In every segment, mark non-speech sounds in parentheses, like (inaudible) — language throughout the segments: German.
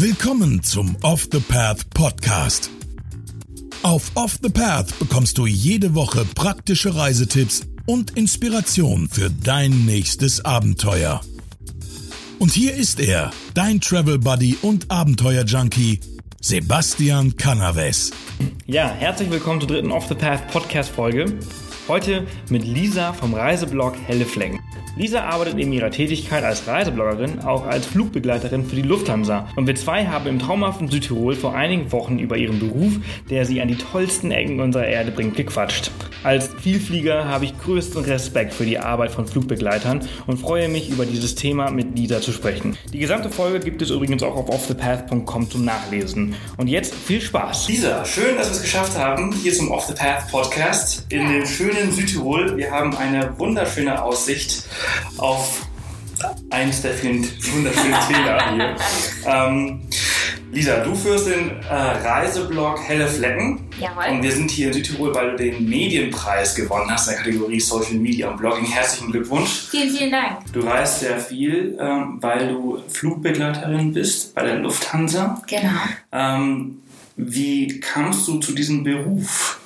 Willkommen zum Off the Path Podcast. Auf Off the Path bekommst du jede Woche praktische Reisetipps und Inspiration für dein nächstes Abenteuer. Und hier ist er, dein Travel Buddy und Abenteuer Junkie, Sebastian Canaves. Ja, herzlich willkommen zur dritten Off the Path Podcast Folge. Heute mit Lisa vom Reiseblog Helle Flecken. Lisa arbeitet neben ihrer Tätigkeit als Reisebloggerin auch als Flugbegleiterin für die Lufthansa. Und wir zwei haben im traumhaften Südtirol vor einigen Wochen über ihren Beruf, der sie an die tollsten Ecken unserer Erde bringt, gequatscht. Als Vielflieger habe ich größten Respekt für die Arbeit von Flugbegleitern und freue mich, über dieses Thema mit Lisa zu sprechen. Die gesamte Folge gibt es übrigens auch auf offthepath.com zum Nachlesen. Und jetzt viel Spaß. Lisa, schön, dass wir es geschafft haben, hier zum Off the Path Podcast in dem schönen Südtirol. Wir haben eine wunderschöne Aussicht auf eines der vielen wunderschönen (laughs) Täler hier. Ähm, Lisa, du führst den äh, Reiseblog Helle Flecken. Jawohl. Und wir sind hier in Südtirol, weil du den Medienpreis gewonnen hast in der Kategorie Social Media und Blogging. Herzlichen Glückwunsch. Vielen, vielen Dank. Du reist sehr viel, ähm, weil du Flugbegleiterin bist bei der Lufthansa. Genau. Ähm, wie kamst du zu diesem Beruf?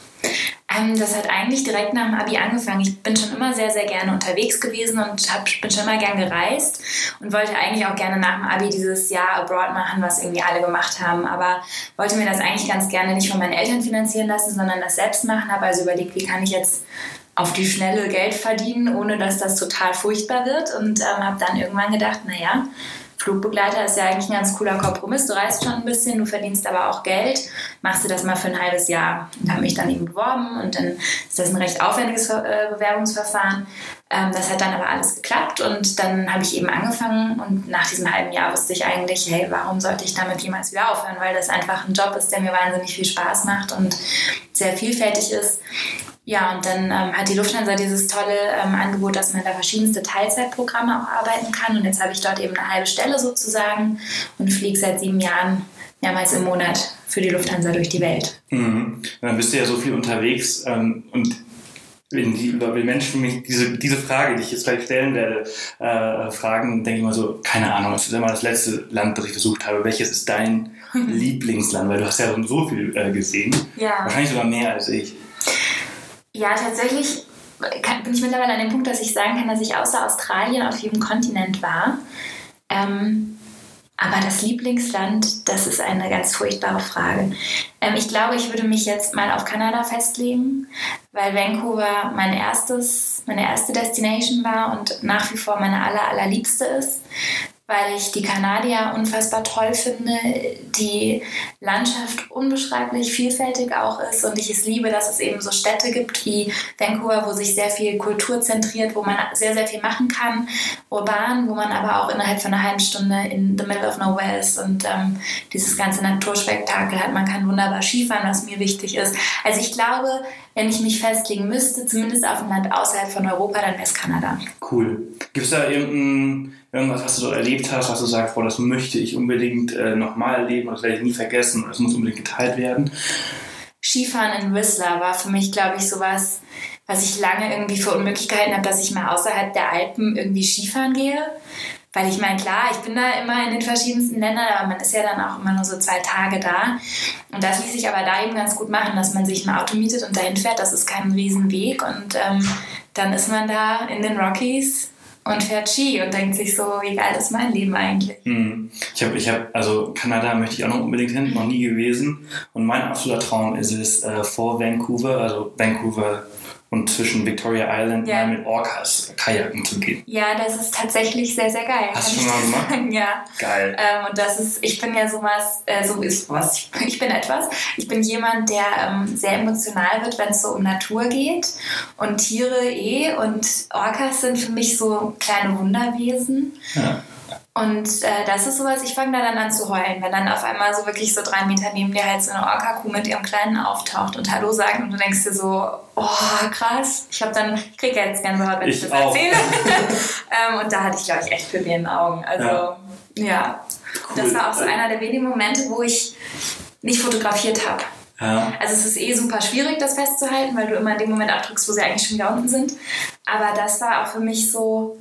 Ähm, das hat eigentlich direkt nach dem Abi angefangen. Ich bin schon immer sehr, sehr gerne unterwegs gewesen und hab, bin schon immer gern gereist und wollte eigentlich auch gerne nach dem Abi dieses Jahr abroad machen, was irgendwie alle gemacht haben. Aber wollte mir das eigentlich ganz gerne nicht von meinen Eltern finanzieren lassen, sondern das selbst machen. Habe also überlegt, wie kann ich jetzt auf die schnelle Geld verdienen, ohne dass das total furchtbar wird. Und ähm, habe dann irgendwann gedacht, naja, Flugbegleiter ist ja eigentlich ein ganz cooler Kompromiss. Du reist schon ein bisschen, du verdienst aber auch Geld. Machst du das mal für ein halbes Jahr. Und habe mich dann eben beworben und dann ist das ein recht aufwendiges äh, Bewerbungsverfahren. Ähm, das hat dann aber alles geklappt und dann habe ich eben angefangen und nach diesem halben Jahr wusste ich eigentlich, hey, warum sollte ich damit jemals wieder aufhören? Weil das einfach ein Job ist, der mir wahnsinnig viel Spaß macht und sehr vielfältig ist. Ja, und dann ähm, hat die Lufthansa dieses tolle ähm, Angebot, dass man da verschiedenste Teilzeitprogramme auch arbeiten kann. Und jetzt habe ich dort eben eine halbe Stelle sozusagen und fliege seit sieben Jahren mehrmals im Monat für die Lufthansa durch die Welt. Mhm. Dann bist du ja so viel unterwegs ähm, und wenn die wenn Menschen mich diese, diese Frage, die ich jetzt gleich stellen werde, äh, fragen, denke ich mal so, keine Ahnung, das ist immer das letzte Land, das ich versucht habe. Welches ist dein (laughs) Lieblingsland? Weil du hast ja so viel äh, gesehen. Ja. Wahrscheinlich sogar mehr als ich. Ja, tatsächlich kann, bin ich mittlerweile an dem Punkt, dass ich sagen kann, dass ich außer Australien auf jedem Kontinent war. Ähm, aber das Lieblingsland, das ist eine ganz furchtbare Frage. Ähm, ich glaube, ich würde mich jetzt mal auf Kanada festlegen, weil Vancouver mein erstes, meine erste Destination war und nach wie vor meine aller, allerliebste ist weil ich die Kanadier unfassbar toll finde, die Landschaft unbeschreiblich vielfältig auch ist und ich es liebe, dass es eben so Städte gibt wie Vancouver, wo sich sehr viel Kultur zentriert, wo man sehr, sehr viel machen kann, urban, wo man aber auch innerhalb von einer halben Stunde in the middle of nowhere ist und ähm, dieses ganze Naturspektakel hat. Man kann wunderbar Skifahren, was mir wichtig ist. Also ich glaube, wenn ich mich festlegen müsste, zumindest auf ein Land außerhalb von Europa, dann wäre es Kanada. Cool. Gibt es da irgendein, irgendwas, was du so erlebt hast, was du sagst, boah, das möchte ich unbedingt äh, nochmal erleben, das werde ich nie vergessen, das muss unbedingt geteilt werden? Skifahren in Whistler war für mich, glaube ich, sowas, was ich lange irgendwie für unmöglich gehalten habe, dass ich mal außerhalb der Alpen irgendwie Skifahren gehe. Weil ich meine, klar, ich bin da immer in den verschiedensten Ländern, aber man ist ja dann auch immer nur so zwei Tage da. Und das ließ sich aber da eben ganz gut machen, dass man sich ein Auto mietet und dahin fährt. Das ist kein Riesenweg. Und ähm, dann ist man da in den Rockies und fährt Ski und denkt sich so, wie geil ist mein Leben eigentlich. Hm. Ich habe, ich hab, also Kanada möchte ich auch noch unbedingt hin, noch nie gewesen. Und mein absoluter Traum ist es, äh, vor Vancouver, also Vancouver und zwischen Victoria Island Ja. mal mit Orcas kajaken zu gehen. Ja, das ist tatsächlich sehr, sehr geil. Hast du schon mal gemacht? sagen. Ja. Geil. Ähm, und das ist, ich bin ja sowas, äh, so ist was. Ich, (laughs) ich bin etwas. Ich bin jemand, der ähm, sehr emotional wird, wenn es so um Natur geht. Und Tiere eh. Und Orcas sind für mich so kleine Wunderwesen. Ja. Und äh, das ist sowas, ich fange da dann an zu heulen, wenn dann auf einmal so wirklich so drei Meter neben dir halt so eine Orca-Kuh mit ihrem Kleinen auftaucht und Hallo sagt und du denkst dir so, oh krass. Ich habe dann, ich kriege jetzt Gänsehaut, wenn ich, Ich das auch. erzähle. (laughs) ähm, und da hatte ich, glaube ich, echt Pippi in den Augen. Also, Ja. ja. Und Das Cool. war auch so einer der wenigen Momente, wo ich nicht fotografiert habe. Ja. Also es ist eh super schwierig, das festzuhalten, weil du immer in dem Moment abdrückst, wo sie eigentlich schon wieder unten sind. Aber das war auch für mich so,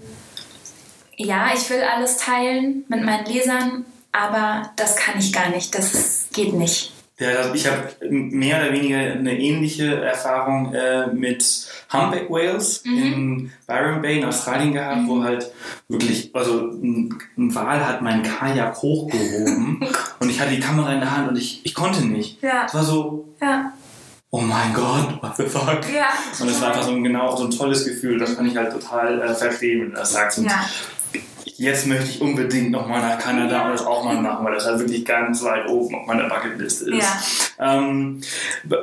ja, ich will alles teilen mit meinen Lesern aber das kann ich gar nicht. Das ist, geht nicht. Ja, ich habe mehr oder weniger eine ähnliche Erfahrung äh, mit Humpback Whales mhm. in Byron Bay in Australien gehabt, mhm. wo halt wirklich, also ein, ein Wal hat meinen Kajak hochgehoben (laughs) und ich hatte die Kamera in der Hand und ich, ich konnte nicht. Ja. Es war so, ja. oh mein Gott, what the fuck? Ja, und es war einfach so ein, genau so ein tolles Gefühl, das kann ich halt total äh, verstehen, wenn du das sagst. Und ja jetzt möchte ich unbedingt nochmal nach Kanada und das auch mal machen, weil das halt wirklich ganz weit oben auf meiner Bucketliste ist. Ähm,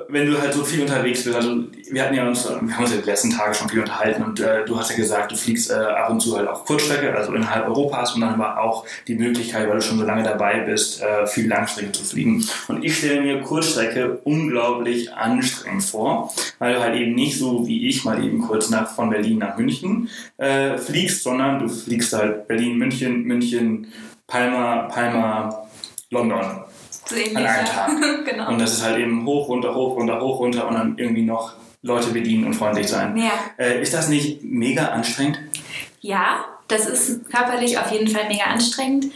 wenn du halt so viel unterwegs bist, also wir hatten ja uns, wir haben uns ja die letzten Tage schon viel unterhalten und äh, du hast ja gesagt, du fliegst äh, ab und zu halt auch Kurzstrecke, also innerhalb Europas und dann war auch die Möglichkeit, weil du schon so lange dabei bist, äh, viel Langstrecke zu fliegen. Und ich stelle mir Kurzstrecke unglaublich anstrengend vor, weil du halt eben nicht so wie ich mal eben kurz nach, von Berlin nach München äh, fliegst, sondern du fliegst halt Berlin, München, München, Palma, Palma, London. Ähnlich, an einem Tag. (laughs) genau. Und das ist halt eben hoch, runter, hoch, runter, hoch, runter und dann irgendwie noch Leute bedienen und freundlich sein. Ja. Äh, ist das nicht mega anstrengend? Ja, das ist körperlich auf jeden Fall mega anstrengend.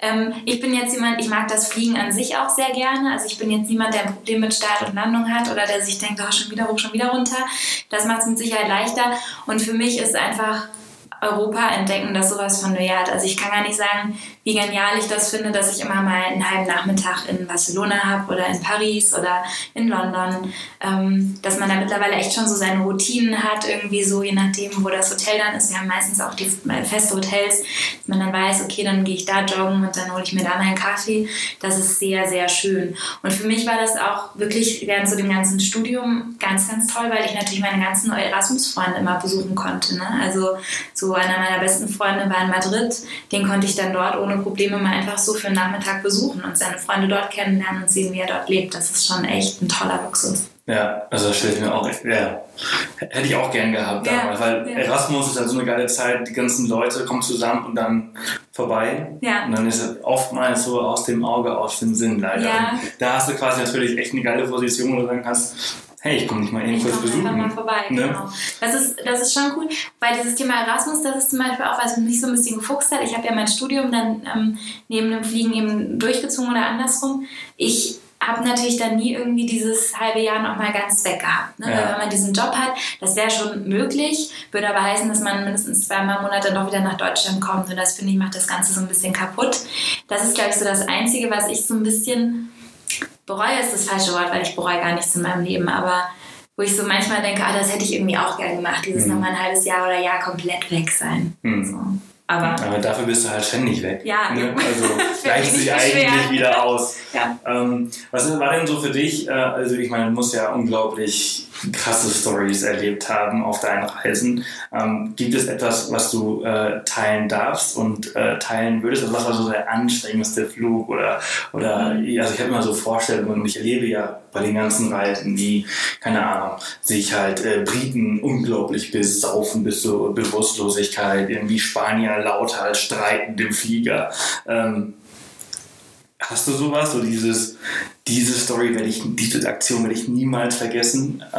Ähm, ich bin jetzt jemand, ich mag das Fliegen an sich auch sehr gerne. Also ich bin jetzt niemand, der ein Problem mit Start und Landung hat oder der sich denkt, oh, schon wieder hoch, schon wieder runter. Das macht es mit Sicherheit leichter. Und für mich ist einfach Europa entdecken, das sowas von wert. Also ich kann gar nicht sagen, wie genial ich das finde, dass ich immer mal einen halben Nachmittag in Barcelona habe oder in Paris oder in London. Ähm, dass man da mittlerweile echt schon so seine Routinen hat, irgendwie so, je nachdem, wo das Hotel dann ist. Wir haben meistens auch die feste Hotels, dass man dann weiß, okay, dann gehe ich da joggen und dann hole ich mir da meinen Kaffee. Das ist sehr, sehr schön. Und für mich war das auch wirklich während so dem ganzen Studium ganz, ganz toll, weil ich natürlich meine ganzen Erasmus-Freunde immer besuchen konnte. Ne? Also so einer meiner besten Freunde war in Madrid, den konnte ich dann dort ohne Probleme mal einfach so für einen Nachmittag besuchen und seine Freunde dort kennenlernen und sehen, wie er dort lebt. Das ist schon echt ein toller Luxus. Ja, also das stelle ich mir auch echt, ja, hätte ich auch gern gehabt damals, ja, weil ja. Erasmus ist ja so eine geile Zeit, die ganzen Leute kommen zusammen und dann vorbei. Ja. Und dann ist es oftmals so aus dem Auge, aus dem Sinn leider. Ja. Da hast du quasi natürlich echt eine geile Position, wo du sagen kannst, hey, ich komme nicht mal eben kurz besuchen. Einfach mal vorbei, ne? genau. Das ist, das ist schon cool, weil dieses Thema Erasmus, das ist zum Beispiel auch, was mich so ein bisschen gefuchst hat. Ich habe ja mein Studium dann ähm, neben dem Fliegen eben durchgezogen oder andersrum. Ich habe natürlich dann nie irgendwie dieses halbe Jahr noch mal ganz weg gehabt. Ne? Ja. Weil wenn man diesen Job hat, das wäre schon möglich, würde aber heißen, dass man mindestens zweimal im Monat dann doch wieder nach Deutschland kommt. Und das finde ich macht das Ganze so ein bisschen kaputt. Das ist, glaube ich, so das Einzige, was ich so ein bisschen bereue ist das falsche Wort, weil ich bereue gar nichts in meinem Leben, aber wo ich so manchmal denke, ah, das hätte ich irgendwie auch gerne gemacht, dieses mhm. nochmal ein halbes Jahr oder Jahr komplett weg sein. Mhm. So. Aber, aber dafür bist du halt ständig weg. Ja, ne? Also (laughs) gleicht sich eigentlich schwer. wieder (laughs) aus. Ja. Ähm, was war denn so für dich? Äh, also ich meine, du musst ja unglaublich krasse Stories erlebt haben auf deinen Reisen. Ähm, gibt es etwas, was du äh, teilen darfst und äh, teilen würdest? Also was war so der anstrengendste Flug oder oder mhm. also ich habe immer so Vorstellungen und ich erlebe ja bei den ganzen Reisen, wie keine Ahnung, sich halt äh, Briten unglaublich besaufen bis zur Bewusstlosigkeit, irgendwie Spanier lauter als streitend im Flieger. Ähm, Hast du sowas? So dieses, diese Story werde ich, diese Aktion werde ich niemals vergessen. Äh,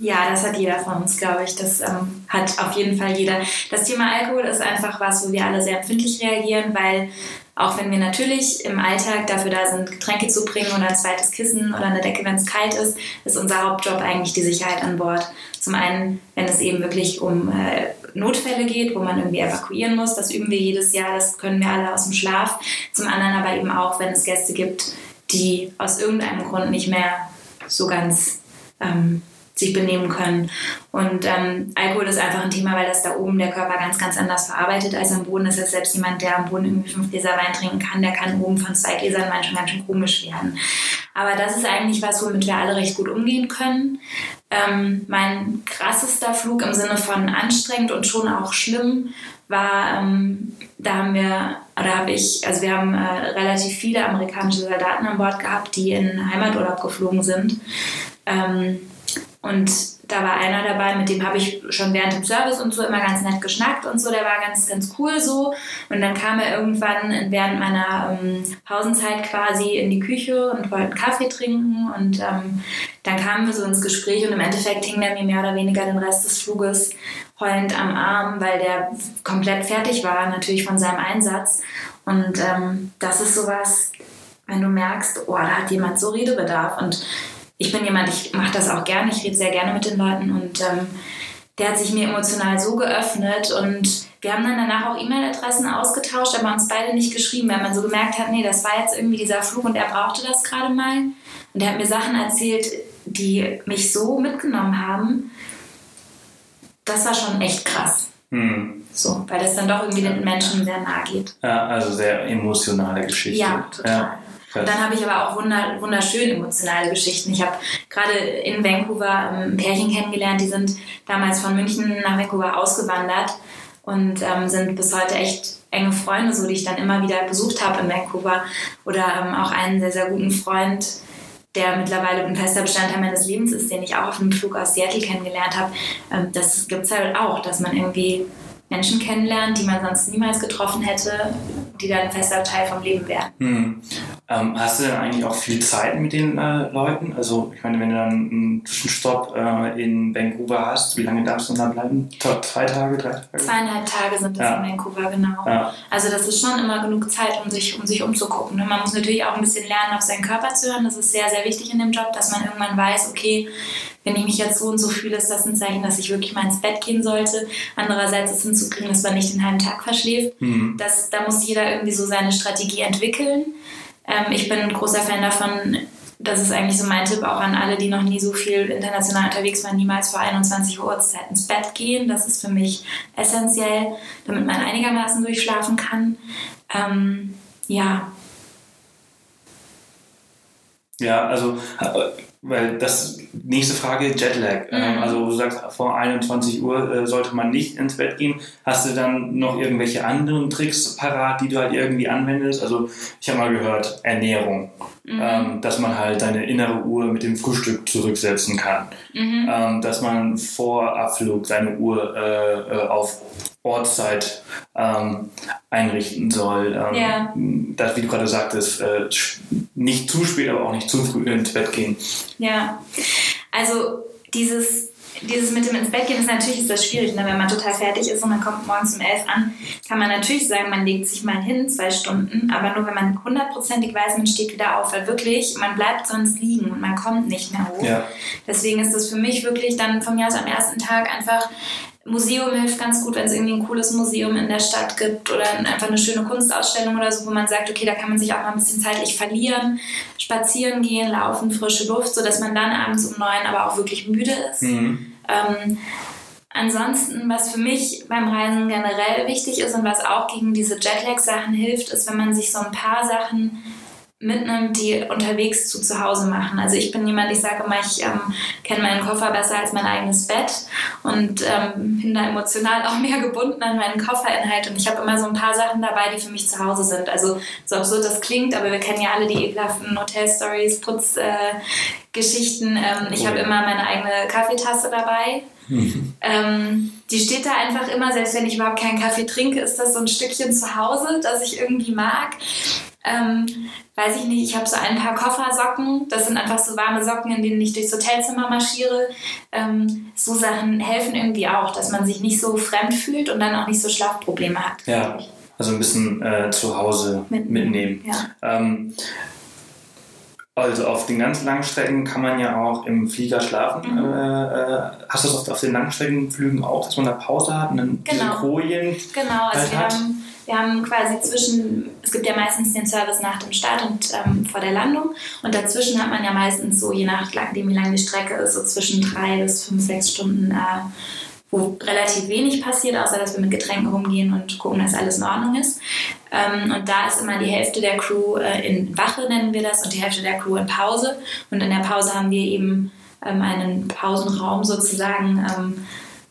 ja, das hat jeder von uns, glaube ich. Das ähm, hat auf jeden Fall jeder. Das Thema Alkohol ist einfach was, wo wir alle sehr empfindlich reagieren, weil auch wenn wir natürlich im Alltag dafür da sind, Getränke zu bringen oder ein zweites Kissen oder eine Decke, wenn es kalt ist, ist unser Hauptjob eigentlich die Sicherheit an Bord. Zum einen, wenn es eben wirklich um äh, Notfälle geht, wo man irgendwie evakuieren muss, das üben wir jedes Jahr, das können wir alle aus dem Schlaf. Zum anderen aber eben auch, wenn es Gäste gibt, die aus irgendeinem Grund nicht mehr so ganz ähm, sich benehmen können. Und ähm, Alkohol ist einfach ein Thema, weil das da oben der Körper ganz, ganz anders verarbeitet als am Boden. Das heißt, selbst jemand, der am Boden irgendwie fünf Gläser Wein trinken kann, der kann oben von zwei Gläsern Wein schon ganz schön komisch werden. Aber das ist eigentlich was, womit wir alle recht gut umgehen können. Ähm, mein krassester Flug im Sinne von anstrengend und schon auch schlimm war, ähm, da haben wir, oder habe ich, also wir haben äh, relativ viele amerikanische Soldaten an Bord gehabt, die in Heimaturlaub geflogen sind. Ähm, und da war einer dabei, mit dem habe ich schon während dem Service und so immer ganz nett geschnackt und so. Der war ganz, ganz cool so. Und dann kam er irgendwann während meiner ähm, Pausenzeit quasi in die Küche und wollte einen Kaffee trinken. Und ähm, dann kamen wir so ins Gespräch und im Endeffekt hing der mir mehr oder weniger den Rest des Fluges heulend am Arm, weil der komplett fertig war, natürlich von seinem Einsatz. Und ähm, das ist sowas, wenn du merkst, oh, da hat jemand so Redebedarf. Und ich bin jemand, ich mache das auch gerne, ich rede sehr gerne mit den Leuten und ähm, der hat sich mir emotional so geöffnet und wir haben dann danach auch E-Mail-Adressen ausgetauscht, aber uns beide nicht geschrieben, weil man so gemerkt hat, nee, das war jetzt irgendwie dieser Flug und er brauchte das gerade mal. Und er hat mir Sachen erzählt, die mich so mitgenommen haben. Das war schon echt krass. Hm. So, weil das dann doch irgendwie den Menschen sehr nahe geht. Ja, also sehr emotionale Geschichte. Ja, total. Ja. Und dann habe ich aber auch wunder, wunderschön emotionale Geschichten. Ich habe gerade in Vancouver ein Pärchen kennengelernt, die sind damals von München nach Vancouver ausgewandert und ähm, sind bis heute echt enge Freunde, so die ich dann immer wieder besucht habe in Vancouver. Oder ähm, auch einen sehr, sehr guten Freund, der mittlerweile ein fester Bestandteil meines Lebens ist, den ich auch auf einem Flug aus Seattle kennengelernt habe. Ähm, das gibt es halt auch, dass man irgendwie Menschen kennenlernt, die man sonst niemals getroffen hätte, die dann ein fester Teil vom Leben wären. Hm. Ähm, hast du denn eigentlich auch viel Zeit mit den äh, Leuten? Also ich meine, wenn du dann einen Zwischenstopp äh, in Vancouver hast, wie lange darfst du da bleiben? Zwei Tage, drei Tage? Zweieinhalb Tage sind das ja. in Vancouver, genau. Ja. Also das ist schon immer genug Zeit, um sich, um sich umzugucken. Ne? Man muss natürlich auch ein bisschen lernen, auf seinen Körper zu hören. Das ist sehr, sehr wichtig in dem Job, dass man irgendwann weiß, okay, wenn ich mich jetzt so und so fühle, ist das ein Zeichen, dass ich wirklich mal ins Bett gehen sollte. Andererseits ist hinzukriegen, dass man nicht den halben Tag verschläft. Mhm. Das, da muss jeder irgendwie so seine Strategie entwickeln. Ähm, ich bin ein großer Fan davon, das ist eigentlich so mein Tipp auch an alle, die noch nie so viel international unterwegs waren, niemals vor 21 Uhr Uhrzeit ins Bett gehen. Das ist für mich essentiell, damit man einigermaßen durchschlafen kann. Ähm, ja. Ja, also weil das nächste Frage Jetlag. Ähm, mhm. Also du sagst, vor 21 Uhr äh, sollte man nicht ins Bett gehen. Hast du dann noch irgendwelche anderen Tricks parat, die du halt irgendwie anwendest? Also ich habe mal gehört, Ernährung. Mhm. Ähm, dass man halt deine innere Uhr mit dem Frühstück zurücksetzen kann. Mhm. Ähm, dass man vor Abflug seine Uhr äh, äh auf Ortszeit ähm, einrichten soll. Ähm, ja. Das, wie du gerade sagtest, äh, nicht zu spät, aber auch nicht zu früh ins Bett gehen. Ja, also dieses dieses mit dem ins Bett gehen ist natürlich ist das schwierig, ne? wenn man total fertig ist und man kommt morgens um elf an, kann man natürlich sagen, man legt sich mal hin, zwei Stunden, aber nur wenn man hundertprozentig weiß, man steht wieder auf, weil wirklich, man bleibt sonst liegen und man kommt nicht mehr hoch. Ja. Deswegen ist das für mich wirklich dann von mir aus am ersten Tag einfach Museum hilft ganz gut, wenn es irgendwie ein cooles Museum in der Stadt gibt oder einfach eine schöne Kunstausstellung oder so, wo man sagt, okay, da kann man sich auch mal ein bisschen zeitlich verlieren, spazieren gehen, laufen, frische Luft, sodass man dann abends um neun aber auch wirklich müde ist. Mhm. Ähm, ansonsten, was für mich beim Reisen generell wichtig ist und was auch gegen diese Jetlag-Sachen hilft, ist, wenn man sich so ein paar Sachen mitnimmt, die unterwegs zu zu Hause machen. Also ich bin jemand, ich sage immer, ich ähm, kenne meinen Koffer besser als mein eigenes Bett und ähm, bin da emotional (laughs) auch mehr gebunden an meinen Kofferinhalt und ich habe immer so ein paar Sachen dabei, die für mich zu Hause sind. Also so absurd das klingt, aber wir kennen ja alle die ekelhaften Hotel-Stories, Putzgeschichten. Äh, ähm, ich habe immer meine eigene Kaffeetasse dabei. Mhm. Ähm, die steht da einfach immer, selbst wenn ich überhaupt keinen Kaffee trinke, ist das so ein Stückchen zu Hause, das ich irgendwie mag. Ähm, weiß ich nicht, ich habe so ein paar Koffersocken. Das sind einfach so warme Socken, in denen ich durchs Hotelzimmer marschiere. Ähm, so Sachen helfen irgendwie auch, dass man sich nicht so fremd fühlt und dann auch nicht so Schlafprobleme hat. Ja, also ein bisschen äh, zu Hause mitnehmen. mitnehmen. Ja. Ähm, also auf den ganz langen Strecken kann man ja auch im Flieger schlafen. Mhm. Äh, äh hast du das auf, auf den Langstreckenflügen auch, dass man da Pause hat und dann genau. Kojen Genau, also halt wir hat? haben wir haben quasi zwischen, es gibt ja meistens den Service nach dem Start und ähm, vor der Landung. Und dazwischen hat man ja meistens so, je nachdem wie lang die Strecke ist, so zwischen drei bis fünf, sechs Stunden, äh, wo relativ wenig passiert, außer dass wir mit Getränken rumgehen und gucken, dass alles in Ordnung ist. Ähm, und da ist immer die Hälfte der Crew äh, in Wache, nennen wir das, und die Hälfte der Crew in Pause. Und in der Pause haben wir eben ähm, einen Pausenraum sozusagen ähm,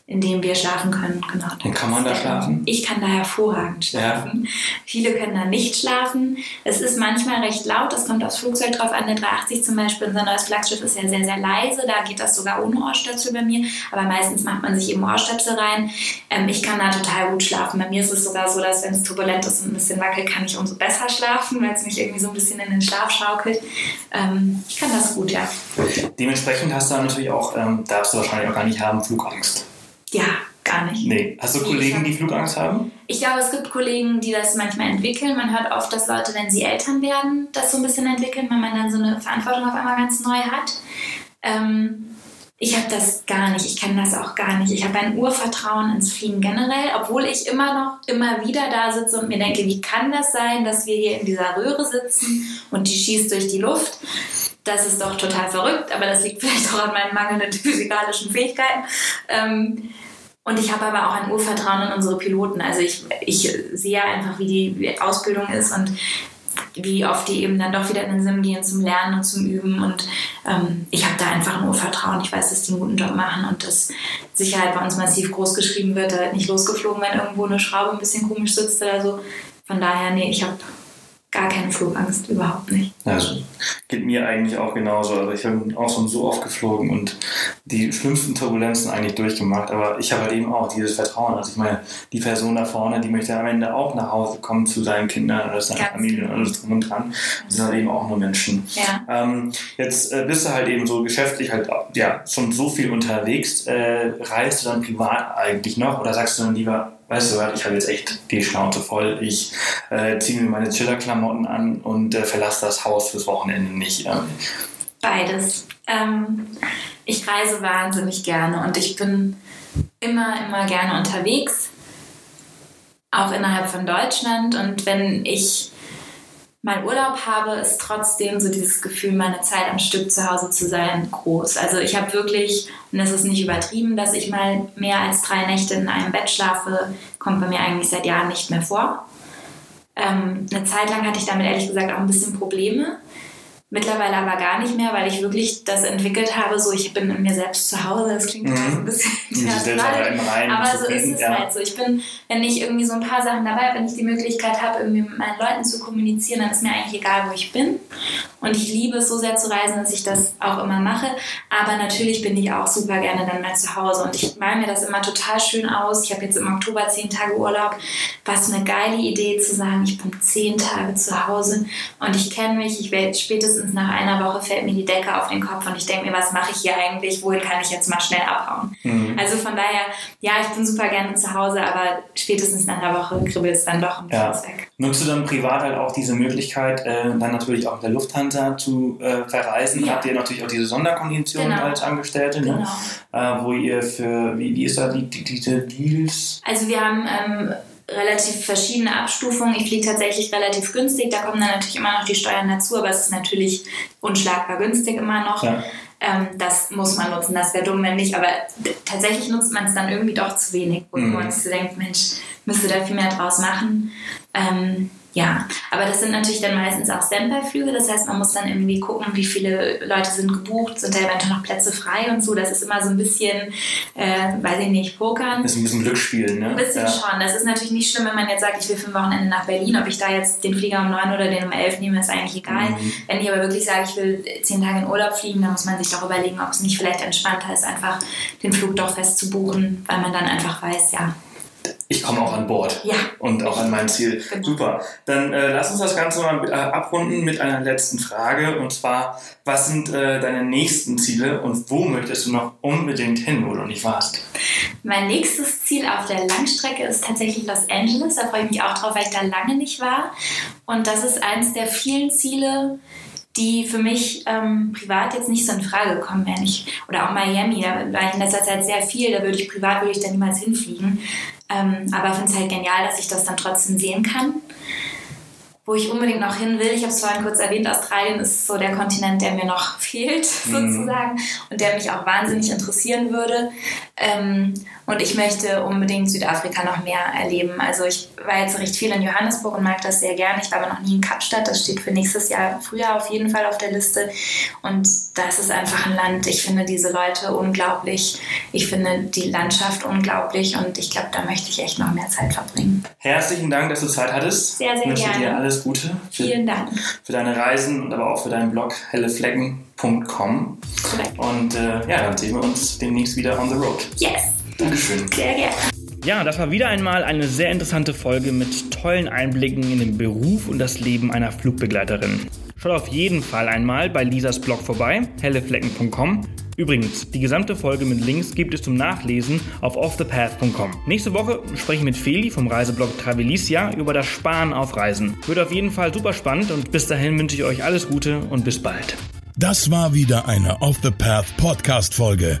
in dem wir schlafen können. Genau. Und kann man da schlafen? Ich kann da hervorragend schlafen. Ja. Viele können da nicht schlafen. Es ist manchmal recht laut, das kommt aufs Flugzeug drauf an. Der 380 zum Beispiel, unser neues Flaggschiff ist ja sehr, sehr leise. Da geht das sogar ohne Ohrstöpsel bei mir. Aber meistens macht man sich eben Ohrstöpsel rein. Ähm, ich kann da total gut schlafen. Bei mir ist es sogar so, dass wenn es turbulent ist und ein bisschen wackelt, kann ich umso besser schlafen, weil es mich irgendwie so ein bisschen in den Schlaf schaukelt. Ähm, ich kann das gut, ja. Dementsprechend hast du natürlich auch, ähm, darfst du wahrscheinlich auch gar nicht haben, Flugangst. Ja, gar nicht. Nee. Hast du Kollegen, die Flugangst haben? Ich glaube, es gibt Kollegen, die das manchmal entwickeln. Man hört oft, dass Leute, wenn sie Eltern werden, das so ein bisschen entwickeln, weil man dann so eine Verantwortung auf einmal ganz neu hat. Ähm, ich habe das gar nicht, ich kenne das auch gar nicht. Ich habe ein Urvertrauen ins Fliegen generell, obwohl ich immer noch, immer wieder da sitze und mir denke, wie kann das sein, dass wir hier in dieser Röhre sitzen und die schießt durch die Luft? Das ist doch total verrückt, aber das liegt (laughs) vielleicht auch an meinen mangelnden physikalischen Fähigkeiten. Ähm, und ich habe aber auch ein Urvertrauen in unsere Piloten. Also ich, ich sehe einfach, wie die Ausbildung ist und wie oft die eben dann doch wieder in den Sim gehen zum Lernen und zum Üben. Und ähm, ich habe da einfach ein Urvertrauen. Ich weiß, dass die einen guten Job machen und dass Sicherheit bei uns massiv groß geschrieben wird. Da wird nicht losgeflogen, wenn irgendwo eine Schraube ein bisschen komisch sitzt oder so. Von daher, nee, ich habe gar keine Flugangst, überhaupt nicht. Also geht mir eigentlich auch genauso. Also ich bin auch schon so oft geflogen und die schlimmsten Turbulenzen eigentlich durchgemacht, aber ich habe halt eben auch dieses Vertrauen. Also ich meine, die Person da vorne, die möchte am Ende auch nach Hause kommen zu seinen Kindern oder seiner Familie und alles drum und dran. Das sind halt eben auch nur Menschen. Ja. Ähm, jetzt äh, bist du halt eben so geschäftlich halt ja schon so viel unterwegs. Äh, reist du dann privat eigentlich noch oder sagst du dann lieber, weißt du was, ich habe jetzt echt die Schnauze voll. Ich äh, ziehe mir meine Chiller-Klamotten an und äh, verlasse das Haus fürs Wochenende nicht. Ähm. Beides. Ähm, ich reise wahnsinnig gerne und ich bin immer, immer gerne unterwegs, auch innerhalb von Deutschland. Und wenn ich mal Urlaub habe, ist trotzdem so dieses Gefühl, meine Zeit am Stück zu Hause zu sein, groß. Also ich habe wirklich, und das ist nicht übertrieben, dass ich mal mehr als drei Nächte in einem Bett schlafe, kommt bei mir eigentlich seit Jahren nicht mehr vor. Ähm, eine Zeit lang hatte ich damit ehrlich gesagt auch ein bisschen Probleme. Mittlerweile aber gar nicht mehr, weil ich wirklich das entwickelt habe, so ich bin in mir selbst zu Hause. Das klingt mhm. so ein bisschen theatralisch, aber so ist es ja. halt so. Ich bin, wenn ich irgendwie so ein paar Sachen dabei, wenn ich die Möglichkeit habe, irgendwie mit meinen Leuten zu kommunizieren, dann ist mir eigentlich egal, wo ich bin. Und ich liebe es so sehr zu reisen, dass ich das auch immer mache. Aber natürlich bin ich auch super gerne dann mal zu Hause. Und ich male mir das immer total schön aus. Ich habe jetzt im Oktober zehn Tage Urlaub. Was eine geile Idee zu sagen, ich bin zehn Tage zu Hause und ich kenne mich. Ich werde spätestens nach einer Woche fällt mir die Decke auf den Kopf und ich denke mir, was mache ich hier eigentlich? Wohin kann ich jetzt mal schnell abhauen? Mhm. Also von daher, ja, ich bin super gerne zu Hause, aber spätestens nach einer Woche kribbelt es dann doch ein bisschen ja. weg. Nutzt du dann privat halt auch diese Möglichkeit, äh, dann natürlich auch mit der Lufthansa zu äh, verreisen, ja. habt ihr natürlich auch diese Sonderkondition genau. als Angestellte, ne? genau. äh, wo ihr für, wie, wie ist da die, die, diese Deals? Also wir haben ähm, relativ verschiedene Abstufungen. Ich fliege tatsächlich relativ günstig, da kommen dann natürlich immer noch die Steuern dazu, aber es ist natürlich unschlagbar günstig immer noch. Ja. Ähm, das muss man nutzen, das wäre dumm, wenn nicht, aber tatsächlich nutzt man es dann irgendwie doch zu wenig, wo mhm. man sich denkt, Mensch, müsste da viel mehr draus machen. Ähm, ja, aber das sind natürlich dann meistens auch Standby-Flüge. Das heißt, man muss dann irgendwie gucken, wie viele Leute sind gebucht, sind da eventuell noch Plätze frei und so. Das ist immer so ein bisschen, äh, weiß ich nicht, Pokern. Das ist ein bisschen Glücksspiel, ne? Ein bisschen ja. schon. Das ist natürlich nicht schlimm, wenn man jetzt sagt, ich will für ein Wochenende nach Berlin. Ob ich da jetzt den Flieger um neun oder den um elf nehme, ist eigentlich egal. Mhm. Wenn ich aber wirklich sage, ich will zehn Tage in Urlaub fliegen, dann muss man sich doch überlegen, ob es nicht vielleicht entspannter ist, einfach den Flug doch fest zu buchen, weil man dann einfach weiß, ja, ich komme auch an Bord ja. und auch an mein Ziel. Genau. Super. Dann äh, lass uns das Ganze mal äh, abrunden mit einer letzten Frage und zwar, was sind äh, deine nächsten Ziele und wo möchtest du noch unbedingt hin, wo du nicht warst? Mein nächstes Ziel auf der Langstrecke ist tatsächlich Los Angeles. Da freue ich mich auch drauf, weil ich da lange nicht war. Und das ist eines der vielen Ziele, die für mich ähm, privat jetzt nicht so in Frage gekommen wären. Ich, oder auch Miami, da war ich in letzter Zeit sehr viel, da würde ich privat würde ich da niemals hinfliegen. Ähm, aber ich finde es halt genial, dass ich das dann trotzdem sehen kann. Wo ich unbedingt noch hin will, ich habe es vorhin kurz erwähnt, Australien ist so der Kontinent, der mir noch (laughs) fehlt, mhm. sozusagen, und der mich auch wahnsinnig interessieren würde. Ähm, und ich möchte unbedingt Südafrika noch mehr erleben. Also ich war jetzt recht viel in Johannesburg und mag das sehr gerne. Ich war aber noch nie in Kapstadt. Das steht für nächstes Jahr früher auf jeden Fall auf der Liste. Und das ist einfach ein Land. Ich finde diese Leute unglaublich. Ich finde die Landschaft unglaublich. Und ich glaube, da möchte ich echt noch mehr Zeit verbringen. Herzlichen Dank, dass du Zeit hattest. Sehr, sehr ich wünsche gerne. dir alles Gute. Vielen Dank. Für deine Reisen und aber auch für deinen Blog helleflecken.com. Und äh, ja, dann sehen wir uns demnächst wieder on the road. Yes. Dankeschön. Sehr gerne. Ja, das war wieder einmal eine sehr interessante Folge mit tollen Einblicken in den Beruf und das Leben einer Flugbegleiterin. Schaut auf jeden Fall einmal bei Lisas Blog vorbei, helleflecken.com. Übrigens, die gesamte Folge mit Links gibt es zum Nachlesen auf offthepath.com. Nächste Woche spreche ich mit Feli vom Reiseblog Travelicia über das Sparen auf Reisen. Wird auf jeden Fall super spannend und bis dahin wünsche ich euch alles Gute und bis bald. Das war wieder eine Off the Path Podcast Folge.